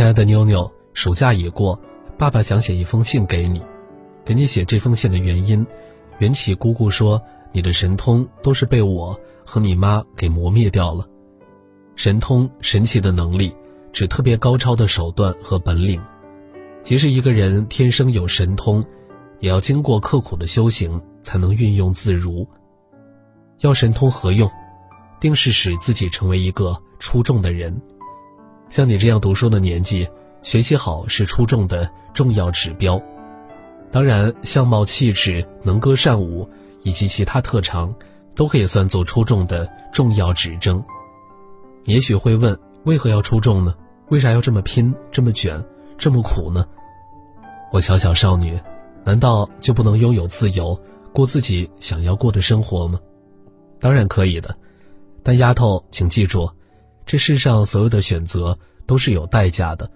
亲爱的妞妞，暑假已过，爸爸想写一封信给你。给你写这封信的原因，缘起姑姑说你的神通都是被我和你妈给磨灭掉了。神通神奇的能力，指特别高超的手段和本领。即使一个人天生有神通，也要经过刻苦的修行才能运用自如。要神通何用？定是使自己成为一个出众的人。像你这样读书的年纪，学习好是出众的重要指标。当然，相貌、气质、能歌善舞以及其他特长，都可以算作出众的重要指征。也许会问，为何要出众呢？为啥要这么拼、这么卷、这么苦呢？我小小少女，难道就不能拥有自由，过自己想要过的生活吗？当然可以的，但丫头，请记住。这世上所有的选择都是有代价的，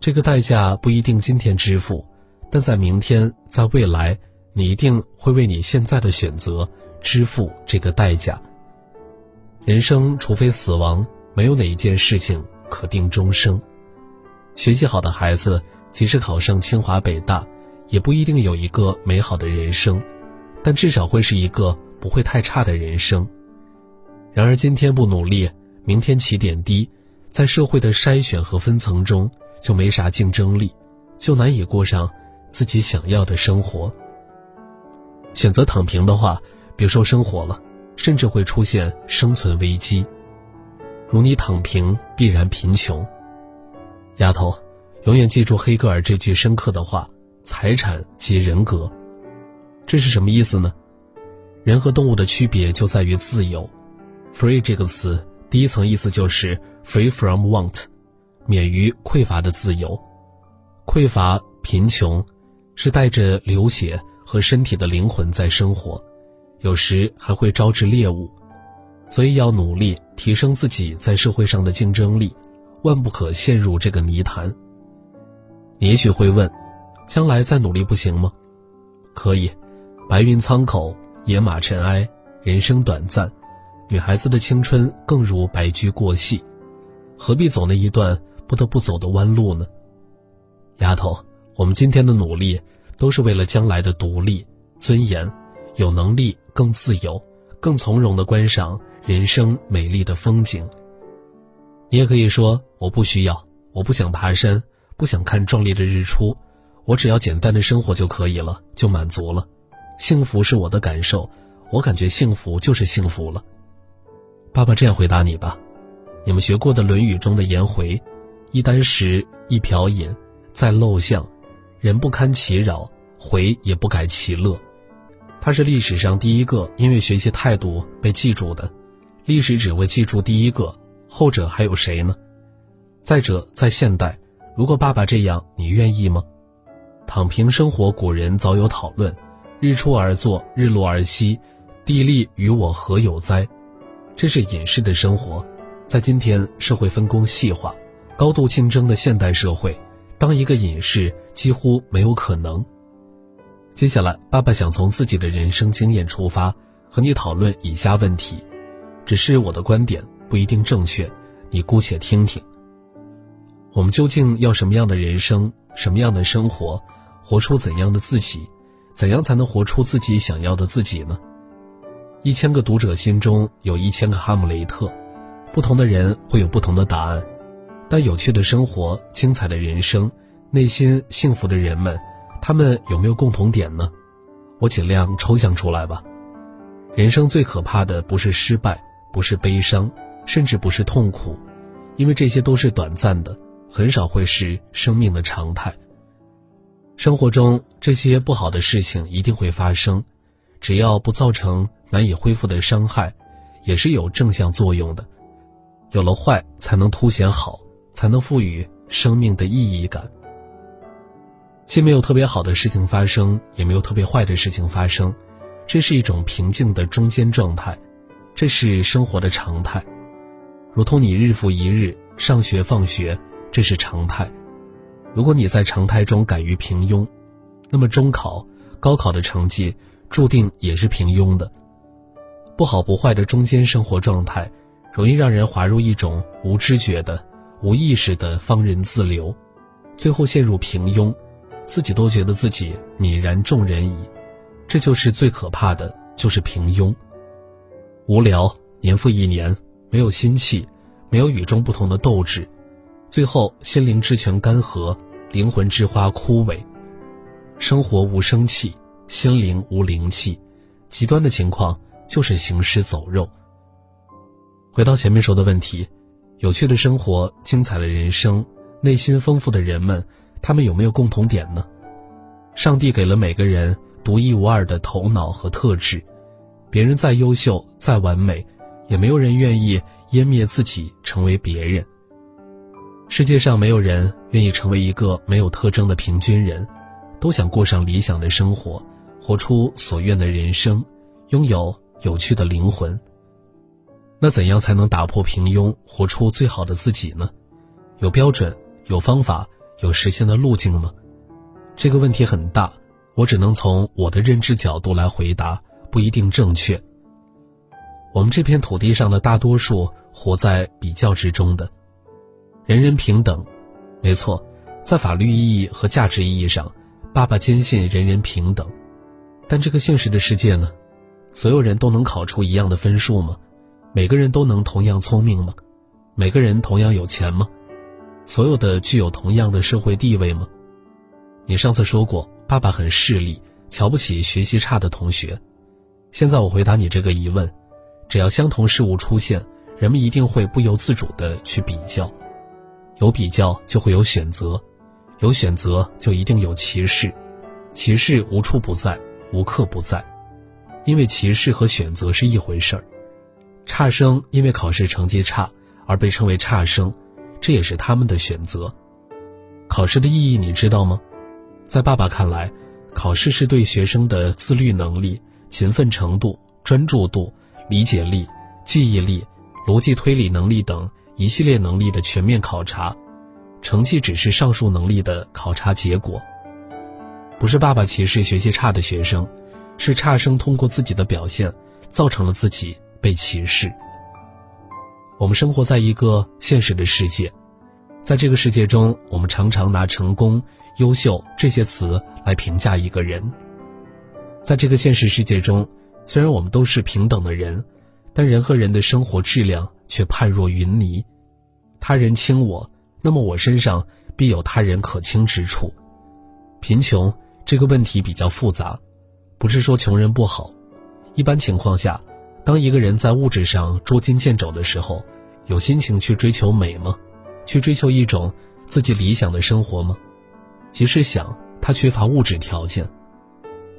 这个代价不一定今天支付，但在明天，在未来，你一定会为你现在的选择支付这个代价。人生除非死亡，没有哪一件事情可定终生。学习好的孩子，即使考上清华北大，也不一定有一个美好的人生，但至少会是一个不会太差的人生。然而今天不努力。明天起点低，在社会的筛选和分层中就没啥竞争力，就难以过上自己想要的生活。选择躺平的话，别说生活了，甚至会出现生存危机。如你躺平，必然贫穷。丫头，永远记住黑格尔这句深刻的话：财产即人格。这是什么意思呢？人和动物的区别就在于自由。free 这个词。第一层意思就是 free from want，免于匮乏的自由。匮乏、贫穷，是带着流血和身体的灵魂在生活，有时还会招致猎物，所以要努力提升自己在社会上的竞争力，万不可陷入这个泥潭。你也许会问，将来再努力不行吗？可以，白云苍狗，野马尘埃，人生短暂。女孩子的青春更如白驹过隙，何必走那一段不得不走的弯路呢？丫头，我们今天的努力都是为了将来的独立、尊严，有能力更自由、更从容的观赏人生美丽的风景。你也可以说，我不需要，我不想爬山，不想看壮丽的日出，我只要简单的生活就可以了，就满足了。幸福是我的感受，我感觉幸福就是幸福了。爸爸这样回答你吧：你们学过的《论语》中的颜回，一箪食，一瓢饮，在陋巷，人不堪其扰，回也不改其乐。他是历史上第一个因为学习态度被记住的。历史只会记住第一个，后者还有谁呢？再者，在现代，如果爸爸这样，你愿意吗？躺平生活，古人早有讨论：日出而作，日落而息，地利与我何有哉？这是隐士的生活，在今天社会分工细化、高度竞争的现代社会，当一个隐士几乎没有可能。接下来，爸爸想从自己的人生经验出发，和你讨论以下问题，只是我的观点不一定正确，你姑且听听。我们究竟要什么样的人生，什么样的生活，活出怎样的自己？怎样才能活出自己想要的自己呢？一千个读者心中有一千个哈姆雷特，不同的人会有不同的答案，但有趣的生活、精彩的人生、内心幸福的人们，他们有没有共同点呢？我尽量抽象出来吧。人生最可怕的不是失败，不是悲伤，甚至不是痛苦，因为这些都是短暂的，很少会是生命的常态。生活中这些不好的事情一定会发生。只要不造成难以恢复的伤害，也是有正向作用的。有了坏，才能凸显好，才能赋予生命的意义感。既没有特别好的事情发生，也没有特别坏的事情发生，这是一种平静的中间状态，这是生活的常态。如同你日复一日上学放学，这是常态。如果你在常态中敢于平庸，那么中考、高考的成绩。注定也是平庸的，不好不坏的中间生活状态，容易让人滑入一种无知觉的、无意识的放任自流，最后陷入平庸，自己都觉得自己泯然众人矣。这就是最可怕的，就是平庸。无聊，年复一年，没有心气，没有与众不同的斗志，最后心灵之泉干涸，灵魂之花枯萎，生活无生气，心灵无灵气，极端的情况就是行尸走肉。回到前面说的问题，有趣的生活，精彩的人生，内心丰富的人们，他们有没有共同点呢？上帝给了每个人独一无二的头脑和特质，别人再优秀、再完美，也没有人愿意湮灭自己成为别人。世界上没有人愿意成为一个没有特征的平均人，都想过上理想的生活，活出所愿的人生，拥有有趣的灵魂。那怎样才能打破平庸，活出最好的自己呢？有标准、有方法、有实现的路径吗？这个问题很大，我只能从我的认知角度来回答，不一定正确。我们这片土地上的大多数活在比较之中的，人人平等，没错，在法律意义和价值意义上，爸爸坚信人人平等。但这个现实的世界呢？所有人都能考出一样的分数吗？每个人都能同样聪明吗？每个人同样有钱吗？所有的具有同样的社会地位吗？你上次说过，爸爸很势利，瞧不起学习差的同学。现在我回答你这个疑问：只要相同事物出现，人们一定会不由自主地去比较，有比较就会有选择，有选择就一定有歧视，歧视无处不在，无刻不在，因为歧视和选择是一回事儿。差生因为考试成绩差而被称为差生，这也是他们的选择。考试的意义你知道吗？在爸爸看来，考试是对学生的自律能力、勤奋程度、专注度、理解力、记忆力、逻辑推理能力等一系列能力的全面考察，成绩只是上述能力的考察结果。不是爸爸歧视学习差的学生，是差生通过自己的表现，造成了自己。被歧视。我们生活在一个现实的世界，在这个世界中，我们常常拿成功、优秀这些词来评价一个人。在这个现实世界中，虽然我们都是平等的人，但人和人的生活质量却判若云泥。他人轻我，那么我身上必有他人可轻之处。贫穷这个问题比较复杂，不是说穷人不好，一般情况下。当一个人在物质上捉襟见肘的时候，有心情去追求美吗？去追求一种自己理想的生活吗？即使想，他缺乏物质条件，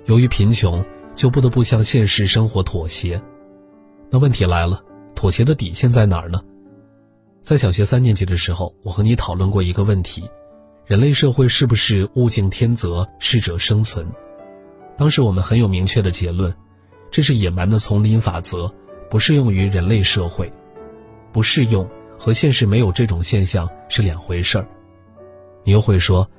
由于贫穷，就不得不向现实生活妥协。那问题来了，妥协的底线在哪儿呢？在小学三年级的时候，我和你讨论过一个问题：人类社会是不是物竞天择，适者生存？当时我们很有明确的结论。这是野蛮的丛林法则，不适用于人类社会，不适用和现实没有这种现象是两回事儿。你又会说，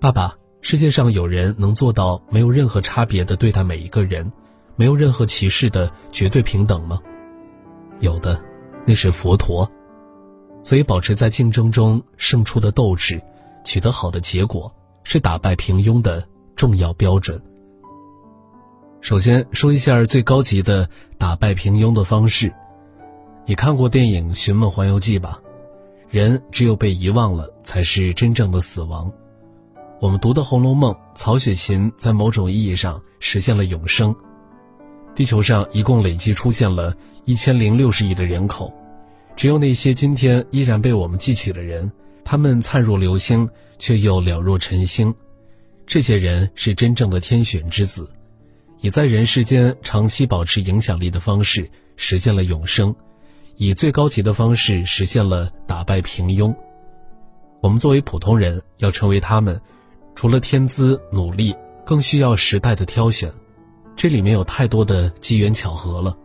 爸爸，世界上有人能做到没有任何差别的对待每一个人，没有任何歧视的绝对平等吗？有的，那是佛陀。所以，保持在竞争中胜出的斗志，取得好的结果，是打败平庸的重要标准。首先说一下最高级的打败平庸的方式。你看过电影《寻梦环游记》吧？人只有被遗忘了，才是真正的死亡。我们读的《红楼梦》，曹雪芹在某种意义上实现了永生。地球上一共累计出现了一千零六十亿的人口，只有那些今天依然被我们记起的人，他们灿若流星，却又了若晨星。这些人是真正的天选之子。以在人世间长期保持影响力的方式实现了永生，以最高级的方式实现了打败平庸。我们作为普通人要成为他们，除了天资努力，更需要时代的挑选。这里面有太多的机缘巧合了，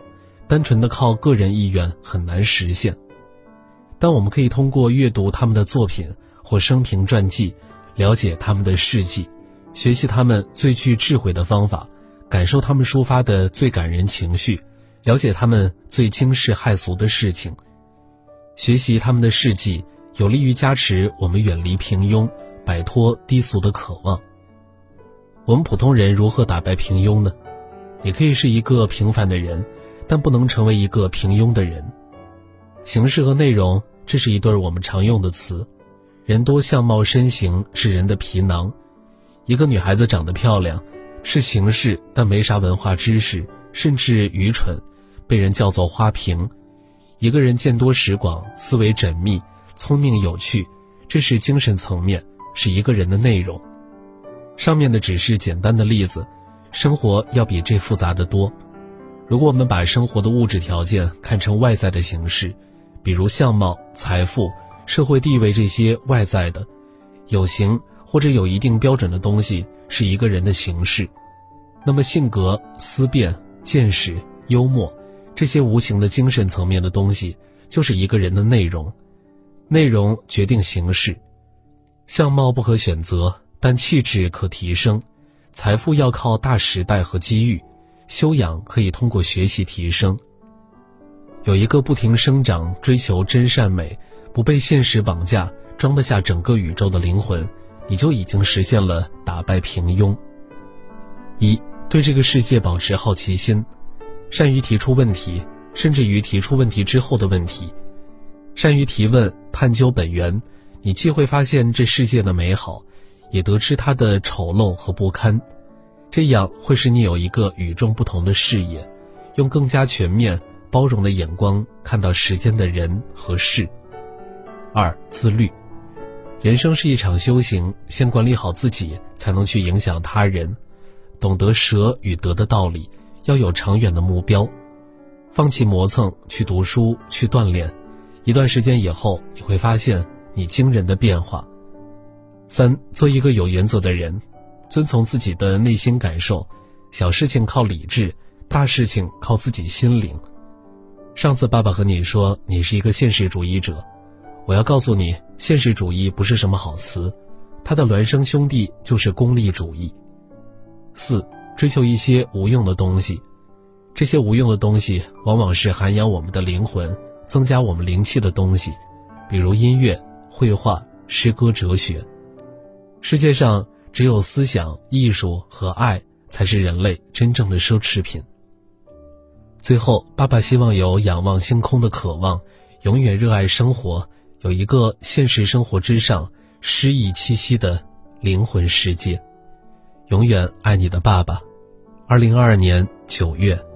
单纯的靠个人意愿很难实现。但我们可以通过阅读他们的作品或生平传记，了解他们的事迹，学习他们最具智慧的方法。感受他们抒发的最感人情绪，了解他们最惊世骇俗的事情，学习他们的事迹，有利于加持我们远离平庸，摆脱低俗的渴望。我们普通人如何打败平庸呢？你可以是一个平凡的人，但不能成为一个平庸的人。形式和内容，这是一对我们常用的词。人多相貌身形是人的皮囊。一个女孩子长得漂亮，是形式，但没啥文化知识，甚至愚蠢，被人叫做花瓶。一个人见多识广，思维缜密，聪明有趣，这是精神层面，是一个人的内容。上面的只是简单的例子，生活要比这复杂的多。如果我们把生活的物质条件看成外在的形式，比如相貌、财富、社会地位这些外在的、有形或者有一定标准的东西是一个人的形式，那么性格、思辨、见识、幽默。这些无形的精神层面的东西，就是一个人的内容。内容决定形式，相貌不可选择，但气质可提升。财富要靠大时代和机遇，修养可以通过学习提升。有一个不停生长、追求真善美、不被现实绑架、装得下整个宇宙的灵魂，你就已经实现了打败平庸。一对这个世界保持好奇心。善于提出问题，甚至于提出问题之后的问题，善于提问、探究本源，你既会发现这世界的美好，也得知它的丑陋和不堪，这样会使你有一个与众不同的视野，用更加全面、包容的眼光看到世间的人和事。二、自律，人生是一场修行，先管理好自己，才能去影响他人，懂得舍与得的道理。要有长远的目标，放弃磨蹭，去读书，去锻炼。一段时间以后，你会发现你惊人的变化。三，做一个有原则的人，遵从自己的内心感受，小事情靠理智，大事情靠自己心灵。上次爸爸和你说你是一个现实主义者，我要告诉你，现实主义不是什么好词，它的孪生兄弟就是功利主义。四。追求一些无用的东西，这些无用的东西往往是涵养我们的灵魂、增加我们灵气的东西，比如音乐、绘画、诗歌、哲学。世界上只有思想、艺术和爱才是人类真正的奢侈品。最后，爸爸希望有仰望星空的渴望，永远热爱生活，有一个现实生活之上诗意气息的灵魂世界。永远爱你的爸爸。二零二二年九月。